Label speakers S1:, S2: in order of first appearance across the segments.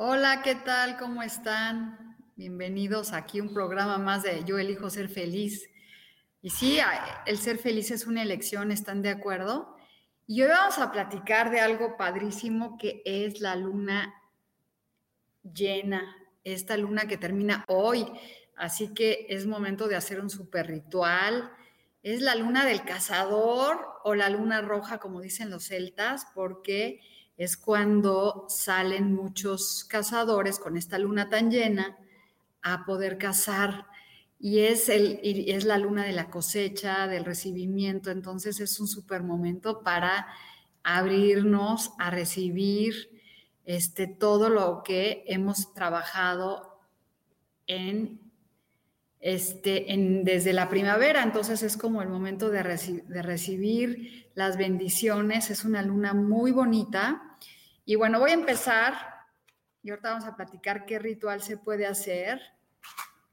S1: Hola, ¿qué tal? ¿Cómo están? Bienvenidos aquí a un programa más de Yo elijo ser feliz. Y sí, el ser feliz es una elección, ¿están de acuerdo? Y hoy vamos a platicar de algo padrísimo que es la luna llena, esta luna que termina hoy. Así que es momento de hacer un super ritual. Es la luna del cazador o la luna roja, como dicen los celtas, porque es cuando salen muchos cazadores con esta luna tan llena a poder cazar. Y es, el, es la luna de la cosecha, del recibimiento. Entonces es un súper momento para abrirnos a recibir este, todo lo que hemos trabajado en este, en, desde la primavera, entonces es como el momento de, de, recibir las bendiciones, es una luna muy bonita y bueno, voy a empezar y ahorita vamos a platicar qué ritual se puede hacer.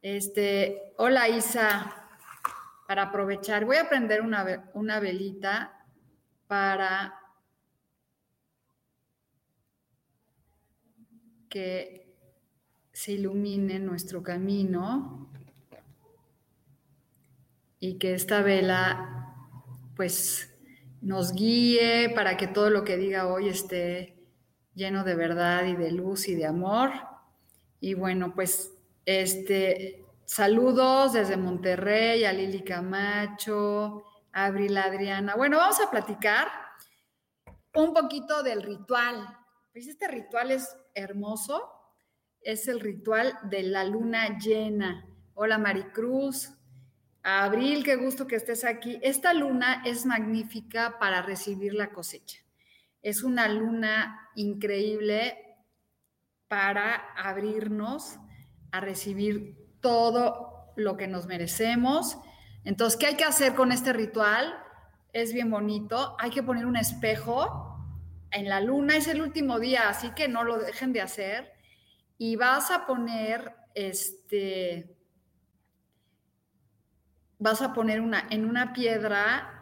S1: Este, hola Isa, para aprovechar, voy a prender una, una velita para que se ilumine nuestro camino y que esta vela pues nos guíe para que todo lo que diga hoy esté lleno de verdad y de luz y de amor. Y bueno, pues este, saludos desde Monterrey a Lili Camacho, a Abril Adriana. Bueno, vamos a platicar un poquito del ritual. Pues este ritual es hermoso. Es el ritual de la luna llena. Hola Maricruz. Abril, qué gusto que estés aquí. Esta luna es magnífica para recibir la cosecha. Es una luna increíble para abrirnos a recibir todo lo que nos merecemos. Entonces, ¿qué hay que hacer con este ritual? Es bien bonito. Hay que poner un espejo en la luna. Es el último día, así que no lo dejen de hacer. Y vas a poner este vas a poner una en una piedra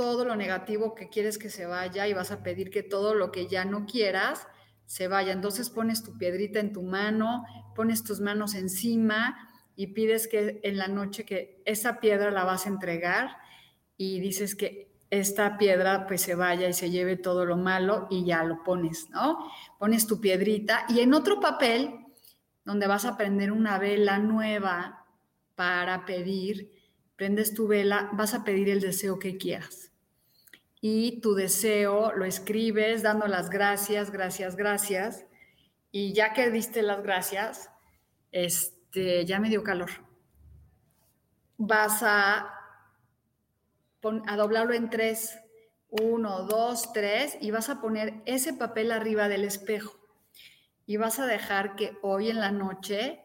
S1: todo lo negativo que quieres que se vaya y vas a pedir que todo lo que ya no quieras se vaya. Entonces pones tu piedrita en tu mano, pones tus manos encima y pides que en la noche que esa piedra la vas a entregar y dices que esta piedra pues se vaya y se lleve todo lo malo y ya lo pones, ¿no? Pones tu piedrita y en otro papel donde vas a prender una vela nueva para pedir, prendes tu vela, vas a pedir el deseo que quieras y tu deseo lo escribes dando las gracias, gracias, gracias. Y ya que diste las gracias, este, ya me dio calor. Vas a, a doblarlo en tres. Uno, dos, tres. Y vas a poner ese papel arriba del espejo. Y vas a dejar que hoy en la noche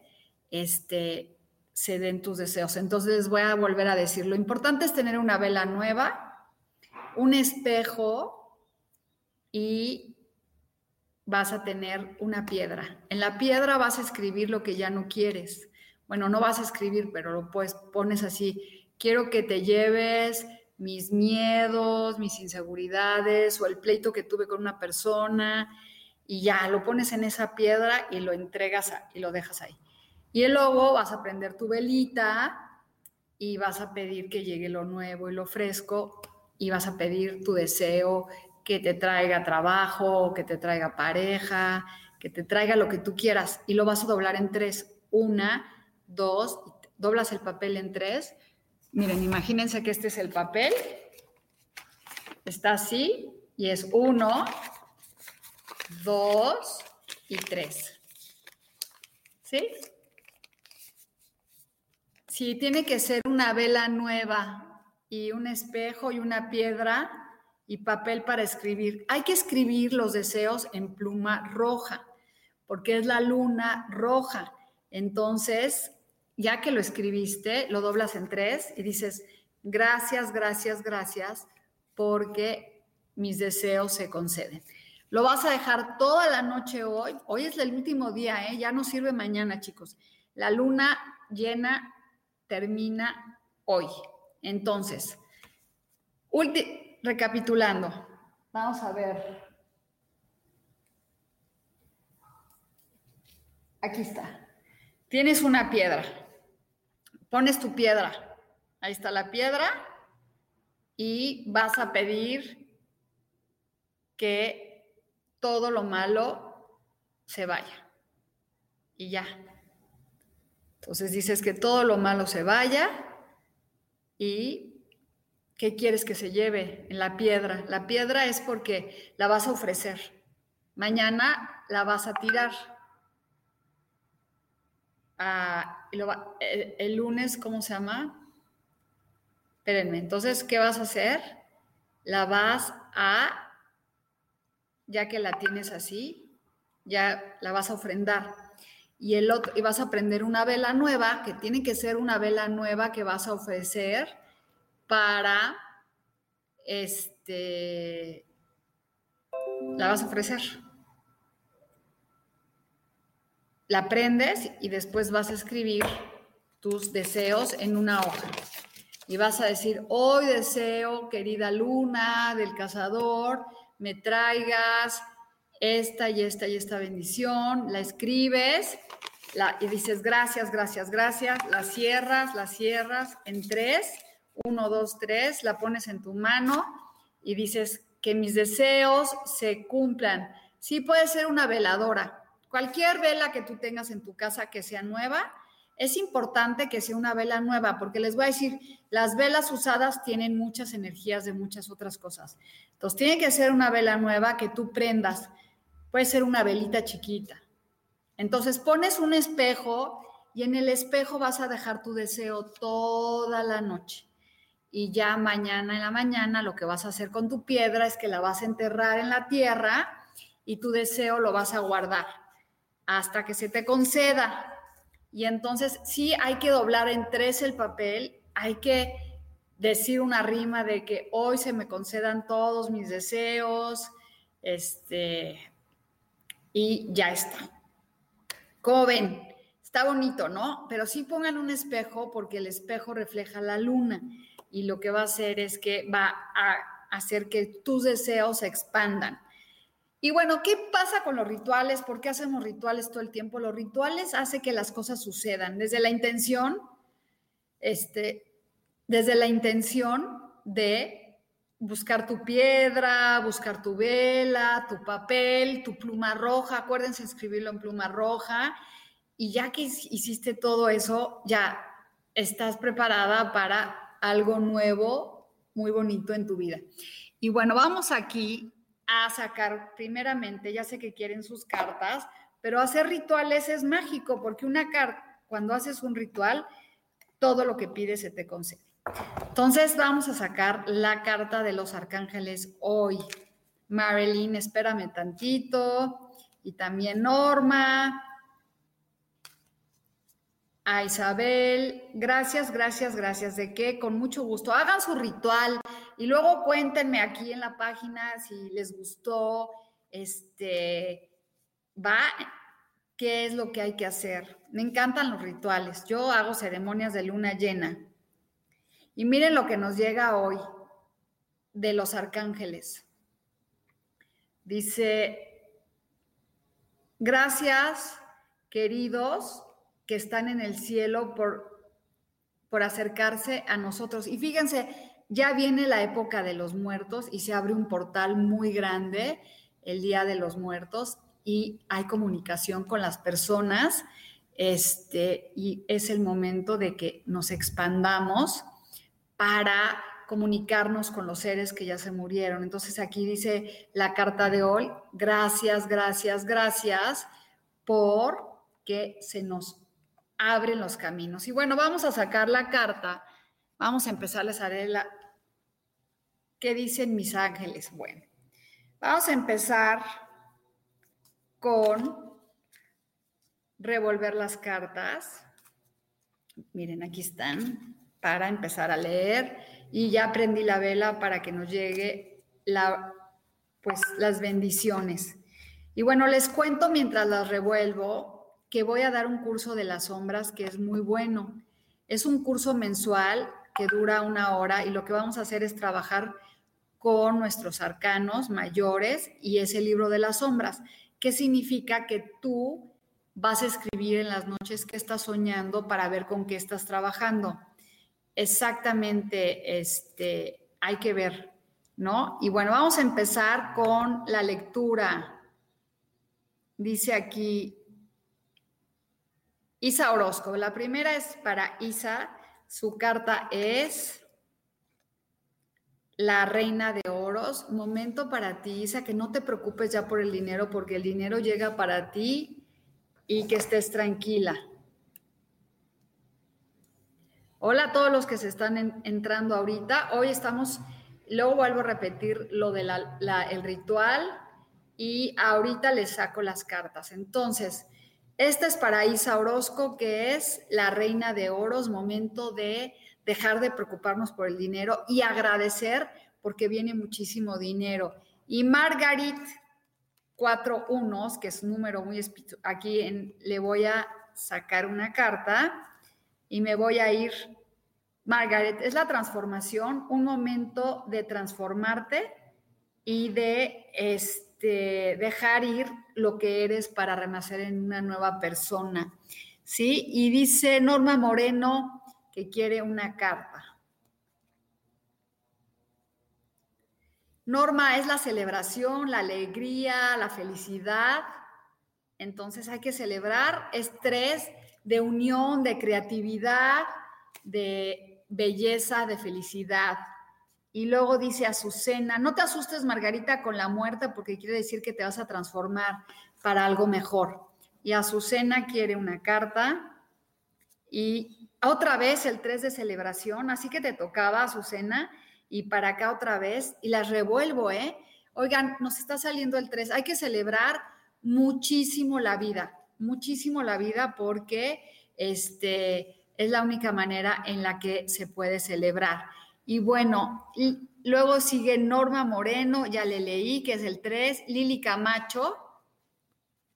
S1: este, se den tus deseos. Entonces voy a volver a decir, lo importante es tener una vela nueva un espejo y vas a tener una piedra. En la piedra vas a escribir lo que ya no quieres. Bueno, no vas a escribir, pero lo puedes, pones así, quiero que te lleves mis miedos, mis inseguridades o el pleito que tuve con una persona y ya lo pones en esa piedra y lo entregas y lo dejas ahí. Y luego vas a prender tu velita y vas a pedir que llegue lo nuevo y lo fresco y vas a pedir tu deseo que te traiga trabajo, que te traiga pareja, que te traiga lo que tú quieras y lo vas a doblar en tres. Una, dos, doblas el papel en tres. Miren, imagínense que este es el papel. Está así y es uno, dos y tres. ¿Sí? Sí, tiene que ser una vela nueva y un espejo y una piedra y papel para escribir. Hay que escribir los deseos en pluma roja, porque es la luna roja. Entonces, ya que lo escribiste, lo doblas en tres y dices, gracias, gracias, gracias, porque mis deseos se conceden. Lo vas a dejar toda la noche hoy. Hoy es el último día, ¿eh? ya no sirve mañana, chicos. La luna llena termina hoy. Entonces, recapitulando, vamos a ver. Aquí está. Tienes una piedra. Pones tu piedra. Ahí está la piedra. Y vas a pedir que todo lo malo se vaya. Y ya. Entonces dices que todo lo malo se vaya y ¿qué quieres que se lleve en la piedra? La piedra es porque la vas a ofrecer. Mañana la vas a tirar. Ah, el, el, lunes, ¿cómo se llama? Espérenme, entonces, ¿qué vas a hacer? La vas a, ya que la tienes así, ya la vas a ofrendar y el otro y vas a prender una vela nueva, que tiene que ser una vela nueva que vas a ofrecer para este la vas a ofrecer. La prendes y después vas a escribir tus deseos en una hoja. Y vas a decir, hoy deseo, querida luna del cazador, me traigas esta y esta y esta bendición, la escribes y dices gracias, gracias, gracias, la cierras, la cierras en tres, uno, dos, tres, la pones en tu mano y dices que mis deseos se cumplan. Sí puede ser una veladora, cualquier vela que tú tengas en tu casa que sea nueva, es importante que sea una vela nueva, porque les voy a decir, las velas usadas tienen muchas energías de muchas otras cosas. Entonces, tiene que ser una vela nueva que tú prendas puede ser una velita chiquita. Entonces pones un espejo y en el espejo vas a dejar tu deseo toda la noche. Y ya mañana en la mañana lo que vas a hacer con tu piedra es que la vas a enterrar en la tierra y tu deseo lo vas a guardar hasta que se te conceda. Y entonces sí hay que doblar en tres el papel, hay que decir una rima de que hoy se me concedan todos mis deseos, este, y ya está. Como ven, está bonito, ¿no? Pero sí pongan un espejo porque el espejo refleja la luna y lo que va a hacer es que va a hacer que tus deseos se expandan. Y bueno, ¿qué pasa con los rituales? ¿Por qué hacemos rituales todo el tiempo? Los rituales hacen que las cosas sucedan desde la intención, este, desde la intención de buscar tu piedra, buscar tu vela, tu papel, tu pluma roja, acuérdense escribirlo en pluma roja, y ya que hiciste todo eso, ya estás preparada para algo nuevo, muy bonito en tu vida. Y bueno, vamos aquí a sacar primeramente, ya sé que quieren sus cartas, pero hacer rituales es mágico, porque una carta, cuando haces un ritual, todo lo que pides se te concede. Entonces vamos a sacar la carta de los arcángeles hoy. Marilyn, espérame tantito. Y también Norma. A Isabel, gracias, gracias, gracias. ¿De qué? Con mucho gusto. Hagan su ritual y luego cuéntenme aquí en la página si les gustó. Este, va, ¿qué es lo que hay que hacer? Me encantan los rituales. Yo hago ceremonias de luna llena. Y miren lo que nos llega hoy de los arcángeles. Dice, gracias queridos que están en el cielo por, por acercarse a nosotros. Y fíjense, ya viene la época de los muertos y se abre un portal muy grande el Día de los Muertos y hay comunicación con las personas, este, y es el momento de que nos expandamos para comunicarnos con los seres que ya se murieron. Entonces aquí dice la carta de hoy, gracias, gracias, gracias por que se nos abren los caminos. Y bueno, vamos a sacar la carta, vamos a empezarles a leer la... ¿Qué dicen mis ángeles? Bueno, vamos a empezar con revolver las cartas. Miren, aquí están para empezar a leer y ya prendí la vela para que nos llegue la, pues, las bendiciones. Y bueno, les cuento mientras las revuelvo que voy a dar un curso de las sombras que es muy bueno. Es un curso mensual que dura una hora y lo que vamos a hacer es trabajar con nuestros arcanos mayores y ese libro de las sombras. ¿Qué significa que tú vas a escribir en las noches que estás soñando para ver con qué estás trabajando? Exactamente este, hay que ver, ¿no? Y bueno, vamos a empezar con la lectura. Dice aquí Isa Orozco. La primera es para Isa. Su carta es la reina de oros. Momento para ti, Isa, que no te preocupes ya por el dinero, porque el dinero llega para ti y que estés tranquila. Hola a todos los que se están entrando ahorita. Hoy estamos, luego vuelvo a repetir lo del el ritual y ahorita les saco las cartas. Entonces, esta es para Isa Orozco, que es la reina de oros, momento de dejar de preocuparnos por el dinero y agradecer porque viene muchísimo dinero. Y Margarit, cuatro unos, que es un número muy aquí en, le voy a sacar una carta y me voy a ir. Margaret, es la transformación, un momento de transformarte y de este, dejar ir lo que eres para renacer en una nueva persona. ¿Sí? Y dice Norma Moreno que quiere una carta. Norma es la celebración, la alegría, la felicidad. Entonces hay que celebrar. Estrés de unión, de creatividad, de belleza, de felicidad. Y luego dice Azucena, no te asustes Margarita con la muerte porque quiere decir que te vas a transformar para algo mejor. Y Azucena quiere una carta y otra vez el 3 de celebración, así que te tocaba Azucena y para acá otra vez y las revuelvo, ¿eh? Oigan, nos está saliendo el 3, hay que celebrar muchísimo la vida, muchísimo la vida porque este, es la única manera en la que se puede celebrar. Y bueno, y luego sigue Norma Moreno, ya le leí, que es el 3, Lili Camacho.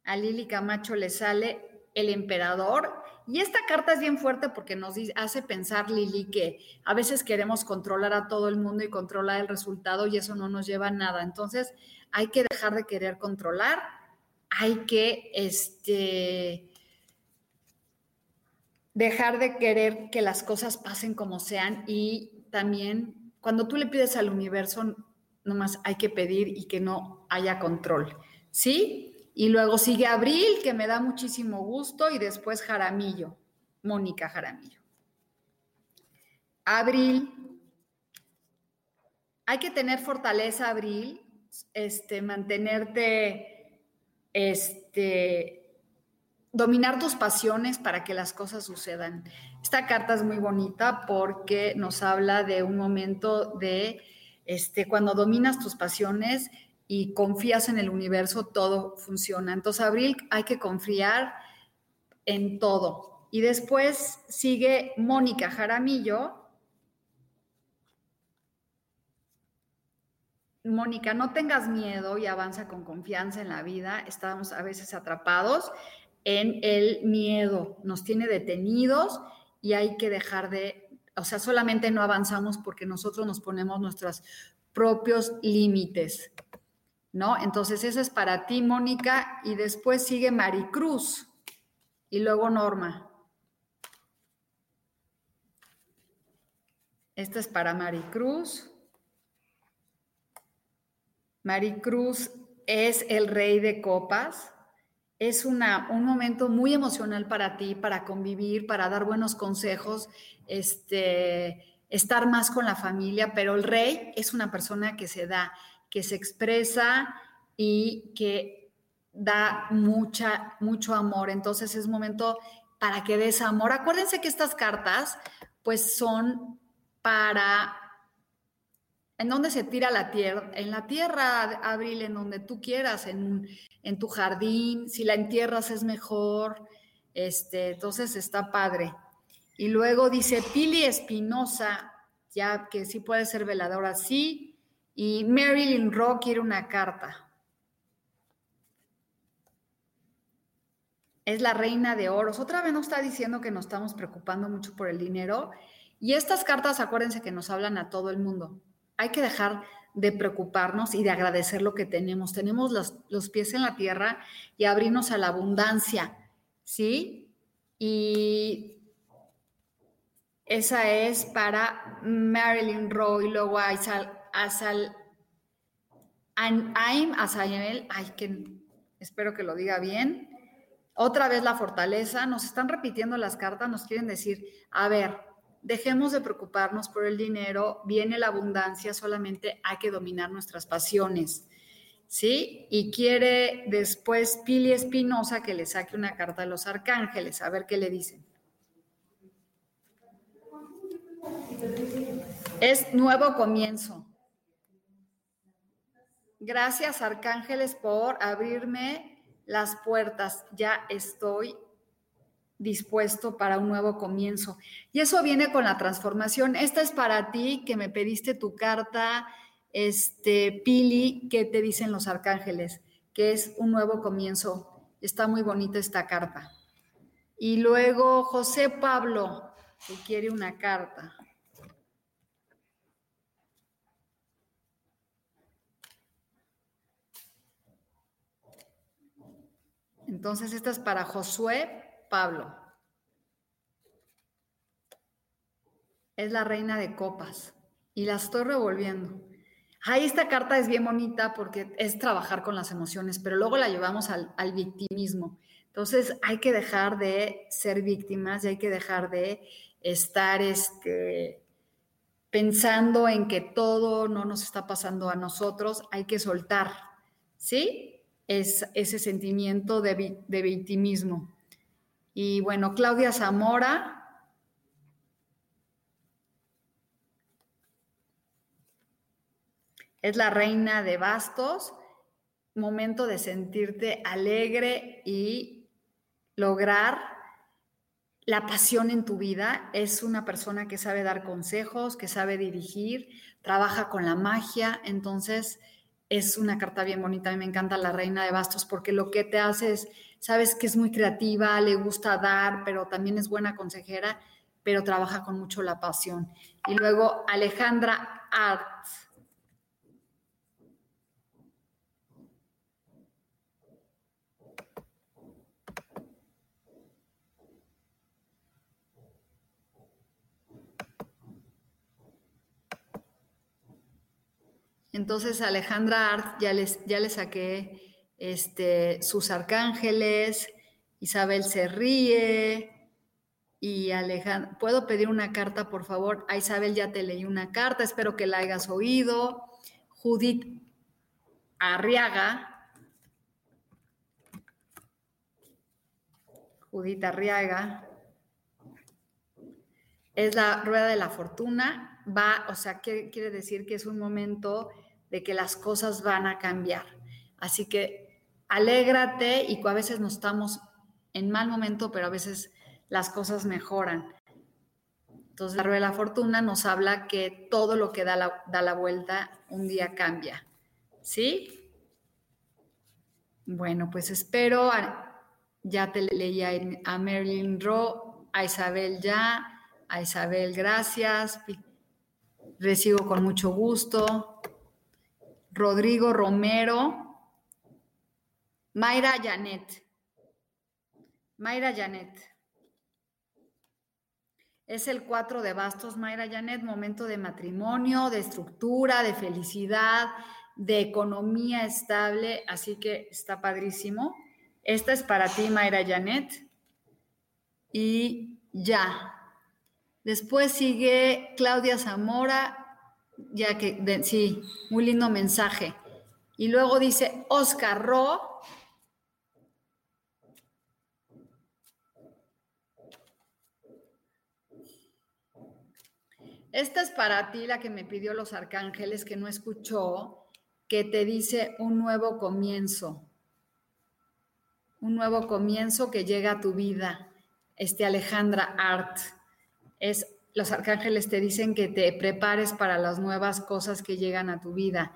S1: A Lili Camacho le sale el emperador. Y esta carta es bien fuerte porque nos hace pensar, Lili, que a veces queremos controlar a todo el mundo y controlar el resultado y eso no nos lleva a nada. Entonces, hay que dejar de querer controlar hay que este, dejar de querer que las cosas pasen como sean y también cuando tú le pides al universo, nomás hay que pedir y que no haya control, ¿sí? Y luego sigue Abril, que me da muchísimo gusto, y después Jaramillo, Mónica Jaramillo. Abril, hay que tener fortaleza, Abril, este, mantenerte este, dominar tus pasiones para que las cosas sucedan. Esta carta es muy bonita porque nos habla de un momento de, este, cuando dominas tus pasiones y confías en el universo, todo funciona. Entonces, Abril, hay que confiar en todo. Y después sigue Mónica Jaramillo, Mónica, no tengas miedo y avanza con confianza en la vida. Estamos a veces atrapados en el miedo, nos tiene detenidos y hay que dejar de, o sea, solamente no avanzamos porque nosotros nos ponemos nuestros propios límites, ¿no? Entonces, eso es para ti, Mónica, y después sigue Maricruz y luego Norma. Esta es para Maricruz. Maricruz es el rey de copas, es una, un momento muy emocional para ti, para convivir, para dar buenos consejos, este, estar más con la familia, pero el rey es una persona que se da, que se expresa y que da mucha, mucho amor. Entonces es momento para que des amor. Acuérdense que estas cartas pues son para en donde se tira la tierra, en la tierra, Abril, en donde tú quieras, en, en tu jardín, si la entierras es mejor, este, entonces está padre. Y luego dice Pili Espinosa, ya que sí puede ser veladora, sí, y Marilyn Rock quiere una carta. Es la reina de oros. Otra vez nos está diciendo que nos estamos preocupando mucho por el dinero. Y estas cartas, acuérdense que nos hablan a todo el mundo hay que dejar de preocuparnos y de agradecer lo que tenemos. Tenemos los, pies en la tierra y abrirnos a la abundancia, ¿sí? Y esa es para Marilyn Roy, luego Asal, Asal, Aim Asayel, ay, que espero que lo diga bien. Otra vez la fortaleza, nos están repitiendo las cartas, nos quieren decir, a ver, dejemos de preocuparnos por el dinero, viene la abundancia, solamente hay que dominar nuestras pasiones. ¿Sí? Y quiere después Pili Espinosa que le saque una carta a los arcángeles, a ver qué le dicen. Es nuevo comienzo. Gracias, arcángeles, por abrirme las puertas. Ya estoy dispuesto para un nuevo comienzo. Y eso viene con la transformación. Esta es para ti que me pediste tu carta, este, Pili, que te dicen los arcángeles, que es un nuevo comienzo. Está muy bonita esta carta. Y luego José Pablo, que quiere una carta. Entonces, esta es para Josué Pablo. Es la reina de copas y la estoy revolviendo. Ahí esta carta es bien bonita porque es trabajar con las emociones, pero luego la llevamos al, al victimismo. Entonces hay que dejar de ser víctimas y hay que dejar de estar este, pensando en que todo no nos está pasando a nosotros. Hay que soltar, ¿sí? Es ese sentimiento de, de victimismo. Y bueno, Claudia Zamora. Es la reina de bastos. Momento de sentirte alegre y lograr la pasión en tu vida. Es una persona que sabe dar consejos, que sabe dirigir, trabaja con la magia. Entonces, es una carta bien bonita. A mí me encanta la reina de bastos porque lo que te hace es sabes que es muy creativa, le gusta dar, pero también es buena consejera, pero trabaja con mucho la pasión. Y luego Alejandra Art. Entonces Alejandra Art ya les ya le saqué este, sus arcángeles, Isabel se ríe y Alejandra, ¿puedo pedir una carta, por favor? A Isabel ya te leí una carta, espero que la hayas oído. Judith Arriaga. Judith Arriaga. Es la rueda de la fortuna. Va, o sea, quiere decir que es un momento de que las cosas van a cambiar. Así que alégrate y a veces no estamos en mal momento, pero a veces las cosas mejoran. Entonces, la rueda de la fortuna nos habla que todo lo que da la, da la vuelta un día cambia. ¿Sí? Bueno, pues espero, ya te leí a, Marilyn Rowe, a Isabel ya, a Isabel gracias, recibo con mucho gusto. Rodrigo Romero, Mayra Janet. Mayra Janet. Es el 4 de bastos, Mayra Janet, momento de matrimonio, de estructura, de felicidad, de economía estable, así que está padrísimo. Esta es para ti, Mayra Janet. Y ya. Después sigue Claudia Zamora, ya que, sí, muy lindo mensaje. Y luego dice Oscar Ro. Esta es para ti, la que me pidió los arcángeles, que no escuchó, que te dice un nuevo comienzo. Un nuevo comienzo que llega a tu vida. Este Alejandra Art. Es, los arcángeles te dicen que te prepares para las nuevas cosas que llegan a tu vida.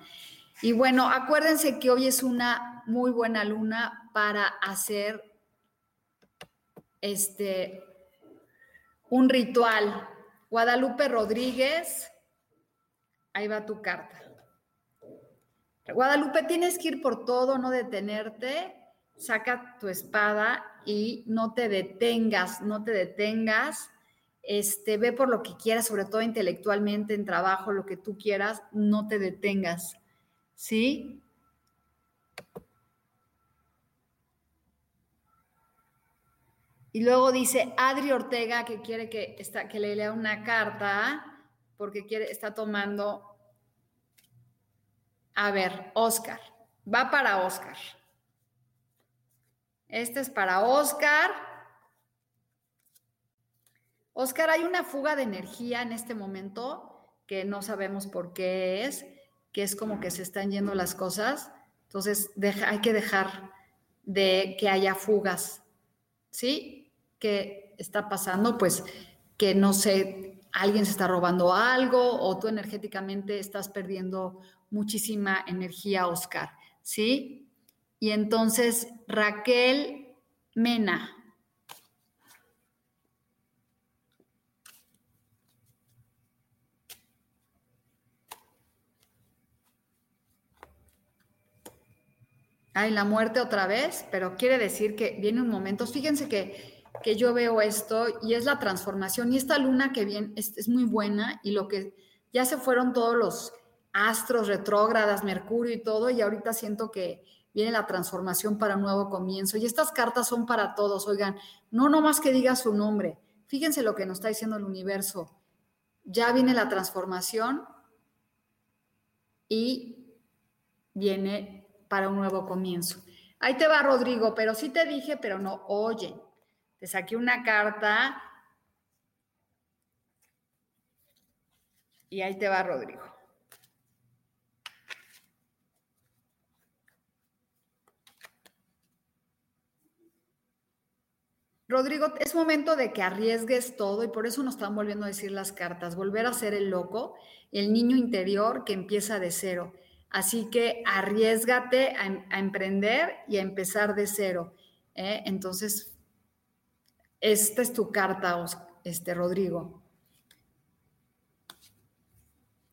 S1: Y bueno, acuérdense que hoy es una muy buena luna para hacer este un ritual. Guadalupe Rodríguez, ahí va tu carta. Guadalupe, tienes que ir por todo, no detenerte. Saca tu espada y no te detengas, no te detengas. Este, ve por lo que quieras, sobre todo intelectualmente, en trabajo, lo que tú quieras, no te detengas. ¿sí? Y luego dice Adri Ortega que quiere que, le lea una carta porque quiere, está tomando. A ver, Oscar. Va para Oscar. Este es para Oscar. Oscar, hay una fuga de energía en este momento que no sabemos por qué es que es como que se están yendo las cosas. Entonces, hay que dejar de que haya fugas, ¿sí? ¿Qué está pasando? Pues que no sé, alguien se está robando algo o tú energéticamente estás perdiendo muchísima energía, Oscar, ¿sí? Y entonces, Raquel Mena, Ay, la muerte otra vez, pero quiere decir que viene un momento. Fíjense que, que yo veo esto y es la transformación. Y esta luna que viene es, muy buena y lo que ya se fueron todos los astros retrógradas, Mercurio y todo, y ahorita siento que viene la transformación para un nuevo comienzo. Y estas cartas son para todos, oigan, no nomás que diga su nombre, fíjense lo que nos está diciendo el universo. Ya viene la transformación y viene para un nuevo comienzo. Ahí te va, Rodrigo, pero sí te dije, pero no, oye, te saqué una carta y ahí te va, Rodrigo. Rodrigo, es momento de que arriesgues todo y por eso nos están volviendo a decir las cartas, volver a ser el loco, el niño interior que empieza de cero. Así que arriesgate a, emprender y a empezar de cero. ¿eh? Entonces, esta es tu carta, este, Rodrigo.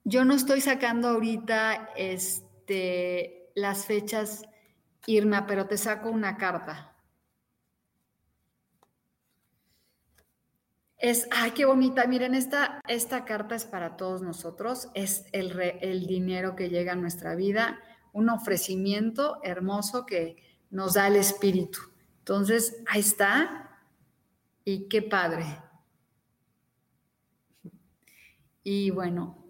S1: Yo no estoy sacando ahorita este, las fechas, Irma, pero te saco una carta. Es, ay, qué bonita. Miren, esta, esta carta es para todos nosotros. Es el, el dinero que llega a nuestra vida, un ofrecimiento hermoso que nos da el espíritu. Entonces, ahí está. Y qué padre. Y bueno,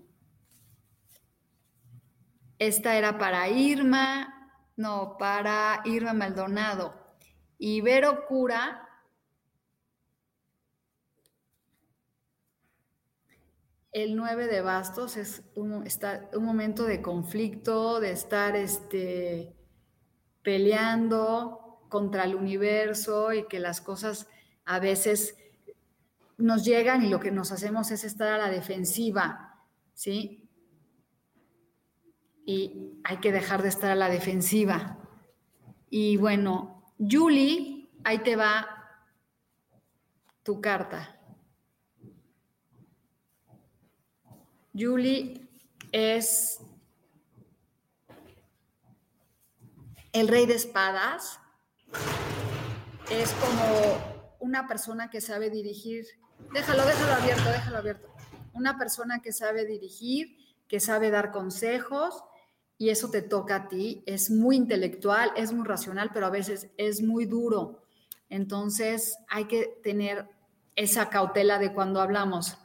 S1: esta era para Irma, no, para Irma Maldonado. Ibero Cura el 9 de bastos es un, un momento de conflicto, de estar este, peleando contra el universo y que las cosas a veces nos llegan y lo que nos hacemos es estar a la defensiva, ¿sí? Y hay que dejar de estar a la defensiva. Y bueno, Julie, ahí te va tu carta. Julie es el rey de espadas. Es como una persona que sabe dirigir. Déjalo, déjalo abierto, déjalo abierto. Una persona que sabe dirigir, que sabe dar consejos y eso te toca a ti. Es muy intelectual, es muy racional, pero a veces es muy duro. Entonces hay que tener esa cautela de cuando hablamos.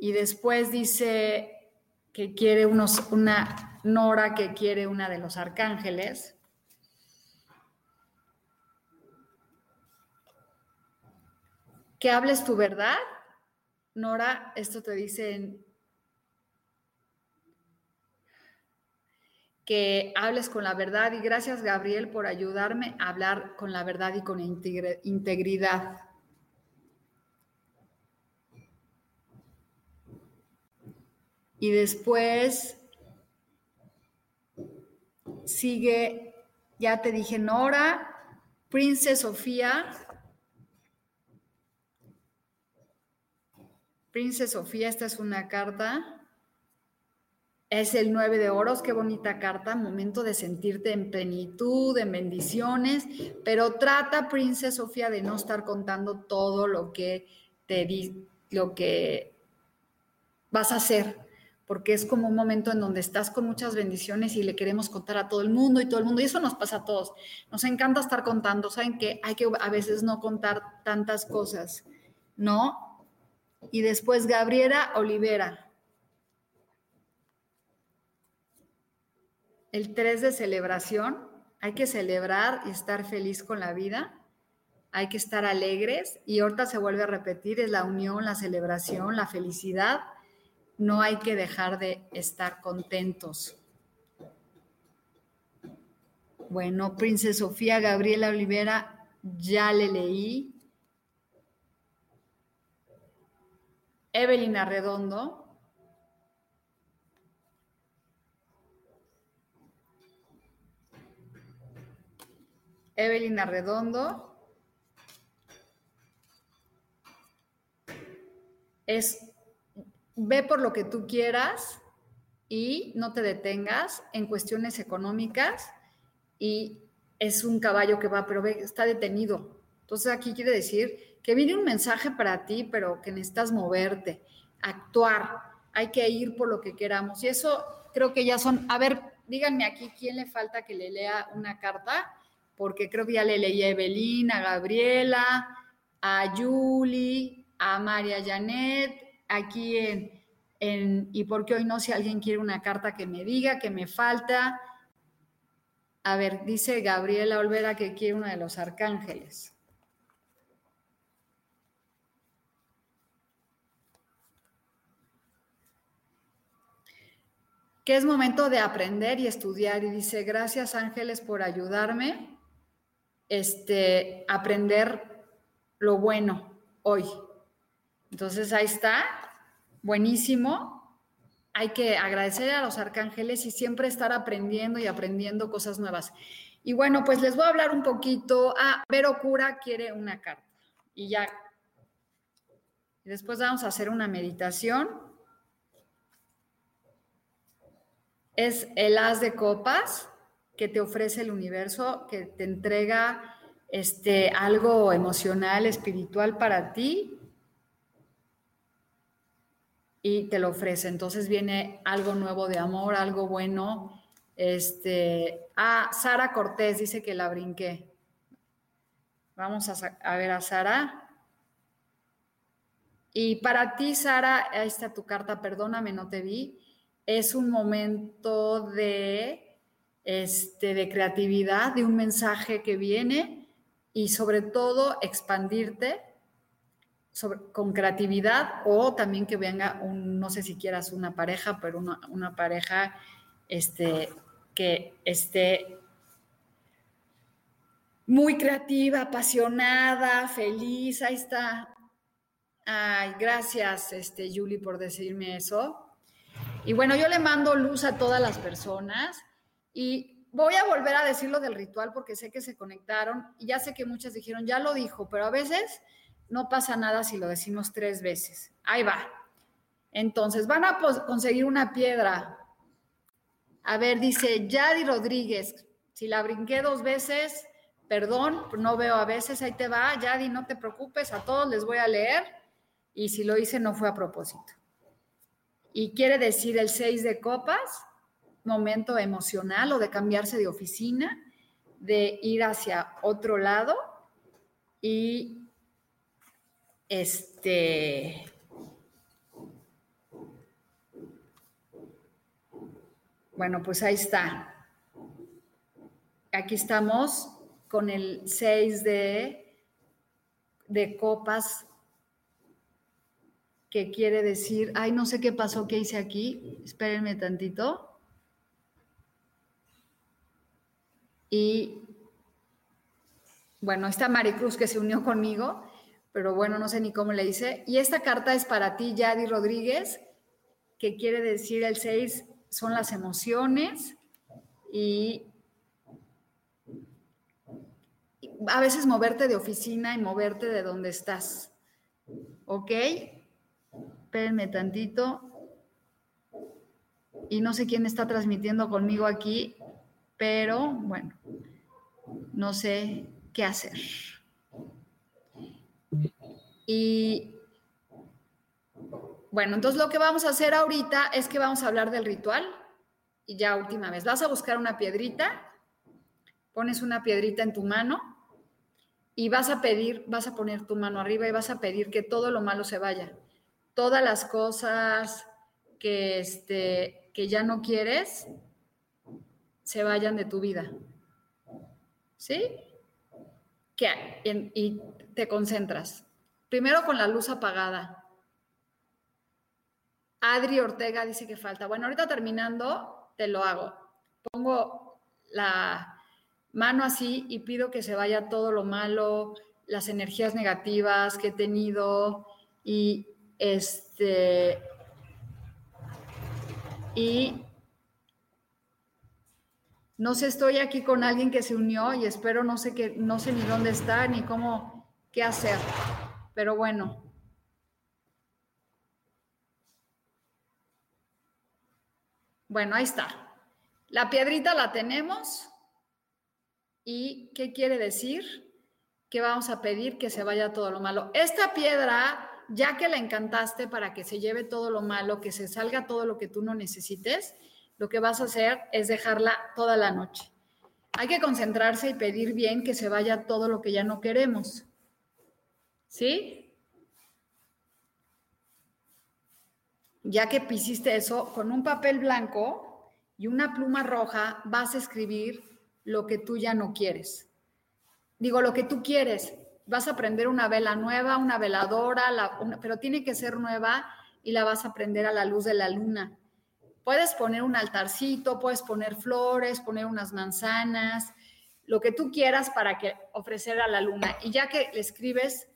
S1: Y después dice que quiere unos, una Nora, que quiere una de los arcángeles. Que hables tu verdad. Nora, esto te dice en que hables con la verdad y gracias Gabriel por ayudarme a hablar con la verdad y con integridad. Y después sigue, ya te dije, Nora, Princesa Sofía. Princesa Sofía, esta es una carta. Es el 9 de oros, qué bonita carta, momento de sentirte en plenitud, en bendiciones, pero trata, Princesa Sofía, de no estar contando todo lo que te di, lo que vas a hacer, porque es como un momento en donde estás con muchas bendiciones y le queremos contar a todo el mundo y todo el mundo, y eso nos pasa a todos. Nos encanta estar contando, saben que hay que a veces no contar tantas cosas, ¿no? Y después Gabriela Olivera, el 3 de celebración, hay que celebrar y estar feliz con la vida, hay que estar alegres y ahorita se vuelve a repetir, es la unión, la celebración, la felicidad, no hay que dejar de estar contentos. Bueno, Princesa Sofía Gabriela Olivera, ya le leí. Evelyn Arredondo, Evelyn Arredondo. Es ve por lo que tú quieras y no te detengas en cuestiones económicas y es un caballo que va, pero está detenido. Entonces aquí quiere decir que viene un mensaje para ti, pero que necesitas moverte, actuar, hay que ir por lo que queramos. Y eso creo que ya son, a ver, díganme aquí quién le falta que le lea una carta porque creo que ya le leí a Evelyn, a Gabriela, a Julie, a María Janet, aquí en, en, y porque hoy no, si alguien quiere una carta que me diga, que me falta. A ver, dice Gabriela Olvera que quiere una de los arcángeles. Que es momento de aprender y estudiar. Y dice, gracias ángeles por ayudarme este, aprender lo bueno hoy. Entonces ahí está, buenísimo. Hay que agradecer a los arcángeles y siempre estar aprendiendo y aprendiendo cosas nuevas. Y bueno, pues les voy a hablar un poquito. Ah, Vero Cura quiere una carta. Y ya. después vamos a hacer una meditación. Es el as de copas que te ofrece el universo, que te entrega este, algo emocional, espiritual para ti y te lo ofrece. Entonces viene algo nuevo de amor, algo bueno. Este, ah, Sara Cortés dice que la brinqué. Vamos a, a ver a Sara. Y para ti, Sara, ahí está tu carta, perdóname, no te vi. Es un momento de este, de creatividad, de un mensaje que viene y sobre todo expandirte con creatividad o también que venga un, no sé si quieras una pareja, pero una, pareja este, que esté muy creativa, apasionada, feliz, ahí está. Ay, gracias, este, Julie, por decirme eso. Y bueno, yo le mando luz a todas las personas y voy a volver a decirlo del ritual porque sé que se conectaron y ya sé que muchas dijeron, ya lo dijo, pero a veces no pasa nada si lo decimos tres veces. Ahí va. Entonces, van a conseguir una piedra. A ver, dice Yadi Rodríguez, si la brinqué dos veces, perdón, no veo a veces, ahí te va, Yadi, no te preocupes, a todos les voy a leer y si lo hice no fue a propósito. Y quiere decir el seis de copas, momento emocional o de cambiarse de oficina, de ir hacia otro lado y este Bueno, pues ahí está. Aquí estamos con el 6 de, de copas, que quiere decir, ay, no sé qué pasó, qué hice aquí, espérenme tantito. Y bueno, está Maricruz que se unió conmigo, pero bueno, no sé ni cómo le hice. Y esta carta es para ti, Yadi Rodríguez, que quiere decir el 6 son las emociones y a veces moverte de oficina y moverte de donde estás. ¿Ok? Espérenme tantito. Y no sé quién está transmitiendo conmigo aquí, pero bueno, no sé qué hacer. Y bueno, entonces lo que vamos a hacer ahorita es que vamos a hablar del ritual. Y ya última vez, vas a buscar una piedrita, pones una piedrita en tu mano y vas a pedir, vas a poner tu mano arriba y vas a pedir que todo lo malo se vaya. Todas las cosas que, este, que ya no quieres se vayan de tu vida. ¿Sí? Que, y te concentras. Primero con la luz apagada Adri Ortega dice que falta. Bueno, ahorita terminando, te lo hago. Pongo la mano así y pido que se vaya todo lo malo, las energías negativas que he tenido y este y no sé, estoy aquí con alguien que se unió y espero no sé qué, no sé ni dónde está ni cómo qué hacer. Pero bueno, Bueno, ahí está. La piedrita la tenemos. ¿Y qué quiere decir? Que vamos a pedir que se vaya todo lo malo. Esta piedra, ya que la encantaste para que se lleve todo lo malo, que se salga todo lo que tú no necesites, lo que vas a hacer es dejarla toda la noche. Hay que concentrarse y pedir bien que se vaya todo lo que ya no queremos. ¿Sí? ya que pisiste eso, con un papel blanco y una pluma roja vas a escribir lo que tú ya no quieres. Digo, lo que tú quieres. Vas a prender una vela nueva, una veladora, pero tiene que ser nueva y la vas a prender a la luz de la luna. Puedes poner un altarcito, puedes poner flores, poner unas manzanas, lo que tú quieras para que ofrecer a la luna. Y ya que le escribes,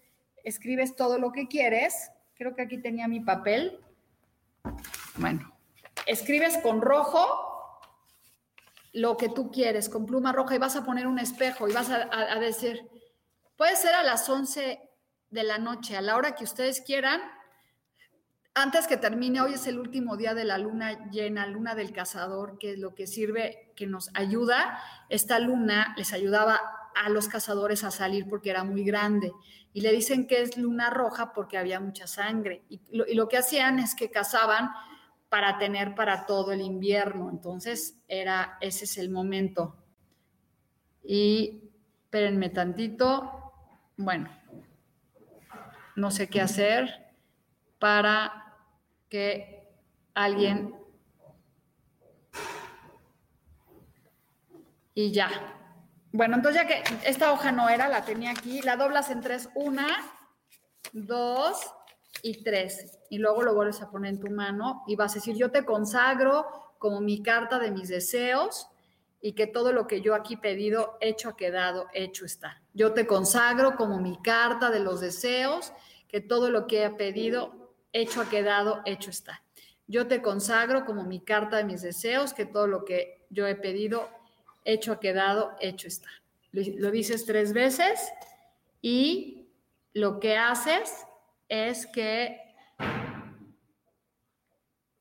S1: escribes todo lo que quieres. Creo que aquí tenía mi papel bueno, escribes con rojo lo que tú quieres, con pluma roja, y vas a poner un espejo y vas a, decir, puede ser a las 11 de la noche, a la hora que ustedes quieran, antes que termine, hoy es el último día de la luna llena, luna del cazador, que es lo que sirve, que nos ayuda. Esta luna les ayudaba a los cazadores a salir porque era muy grande. Y le dicen que es luna roja porque había mucha sangre. Y lo, que hacían es que cazaban para tener para todo el invierno. Entonces, era, ese es el momento. Y espérenme tantito. Bueno, no sé qué hacer para que alguien... Y ya, bueno, entonces ya que esta hoja no era, la tenía aquí, la doblas en tres, una, dos y tres. Y luego lo vuelves a poner en tu mano y vas a decir, yo te consagro como mi carta de mis deseos y que todo lo que yo aquí pedido, hecho ha quedado, hecho está. Yo te consagro como mi carta de los deseos, que todo lo que he pedido, hecho ha quedado, hecho está. Yo te consagro como mi carta de mis deseos, que todo lo que yo he pedido, hecho ha quedado, hecho está. Lo dices tres veces y lo que haces es que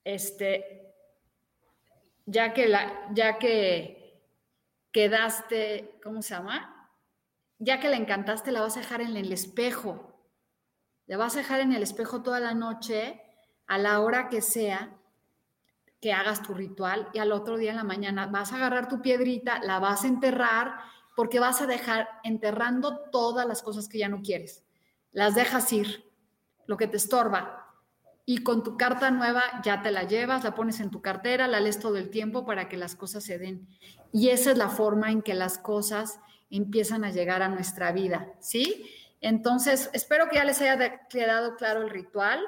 S1: este, ya que la, ya que quedaste, ¿cómo se llama? Ya que la encantaste, la vas a dejar en el espejo. La vas a dejar en el espejo toda la noche, a la hora que sea, que hagas tu ritual y al otro día en la mañana vas a agarrar tu piedrita, la vas a enterrar porque vas a dejar enterrando todas las cosas que ya no quieres. Las dejas ir, lo que te estorba. Y con tu carta nueva ya te la llevas, la pones en tu cartera, la lees todo el tiempo para que las cosas se den. Y esa es la forma en que las cosas empiezan a llegar a nuestra vida, ¿sí? Entonces, espero que ya les haya quedado claro el ritual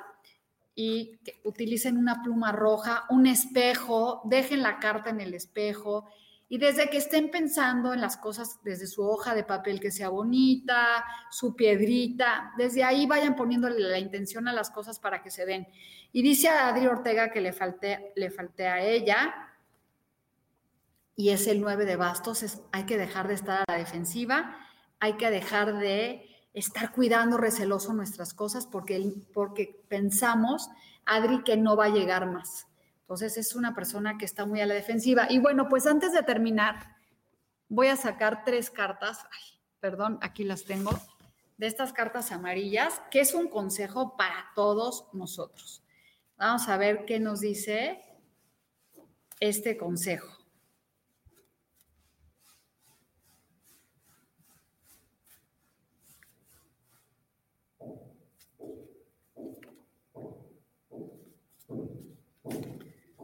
S1: y que utilicen una pluma roja, un espejo, dejen la carta en el espejo y desde que estén pensando en las cosas desde su hoja de papel que sea bonita, su piedrita, desde ahí vayan poniéndole la intención a las cosas para que se den. Y dice a Adri Ortega que le falté, le falté a ella, y es el 9 de bastos, es, hay que dejar de estar a la defensiva, hay que dejar de estar cuidando receloso nuestras cosas porque, porque pensamos, Adri, que no va a llegar más. Entonces es una persona que está muy a la defensiva. Y bueno, pues antes de terminar, voy a sacar tres cartas, perdón, aquí las tengo, de estas cartas amarillas, que es un consejo para todos nosotros. Vamos a ver qué nos dice este consejo.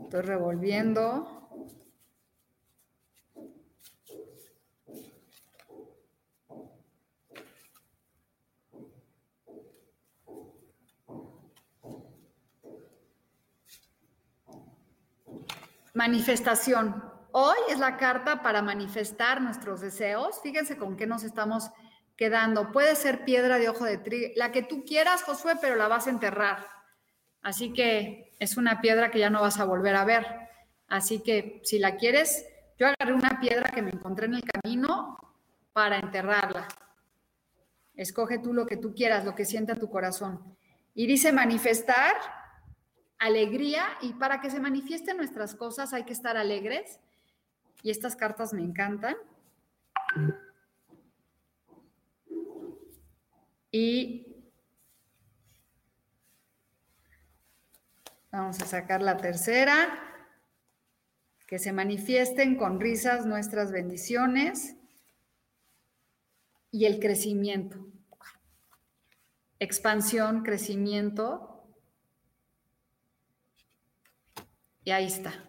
S1: Estoy revolviendo. Manifestación. Hoy es la carta para manifestar nuestros deseos. Fíjense con qué nos estamos quedando. Puede ser piedra de ojo de trigo, la que tú quieras, Josué, pero la vas a enterrar. Así que es una piedra que ya no vas a volver a ver. Así que si la quieres, yo agarré una piedra que me encontré en el camino para enterrarla. Escoge tú lo que tú quieras, lo que sienta tu corazón. Y dice manifestar alegría y para que se manifiesten nuestras cosas hay que estar alegres. Y estas cartas me encantan. Y Vamos a sacar la tercera. Que se manifiesten con risas nuestras bendiciones y el crecimiento. Expansión, crecimiento. Y ahí está.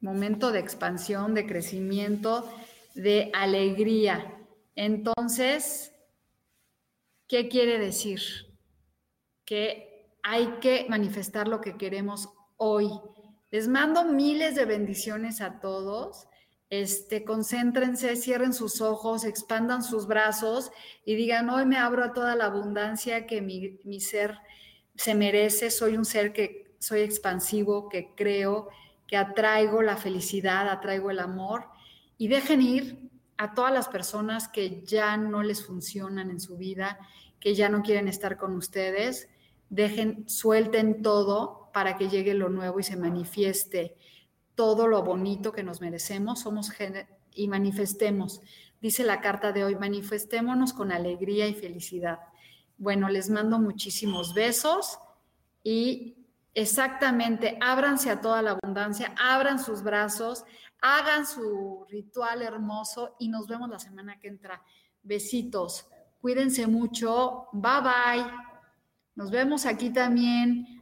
S1: Momento de expansión, de crecimiento, de alegría. Entonces, ¿qué quiere decir? Que hay que manifestar lo que queremos hoy. Les mando miles de bendiciones a todos. Este, concéntrense, cierren sus ojos, expandan sus brazos y digan, hoy me abro a toda la abundancia que mi, mi ser se merece. Soy un ser que soy expansivo, que creo, que atraigo la felicidad, atraigo el amor. Y dejen ir a todas las personas que ya no les funcionan en su vida, que ya no quieren estar con ustedes dejen, suelten todo para que llegue lo nuevo y se manifieste todo lo bonito que nos merecemos, somos y manifestemos. Dice la carta de hoy, manifestémonos con alegría y felicidad. Bueno, les mando muchísimos besos y exactamente, ábranse a toda la abundancia, abran sus brazos, hagan su ritual hermoso y nos vemos la semana que entra. Besitos, cuídense mucho, bye bye. Nos vemos aquí también.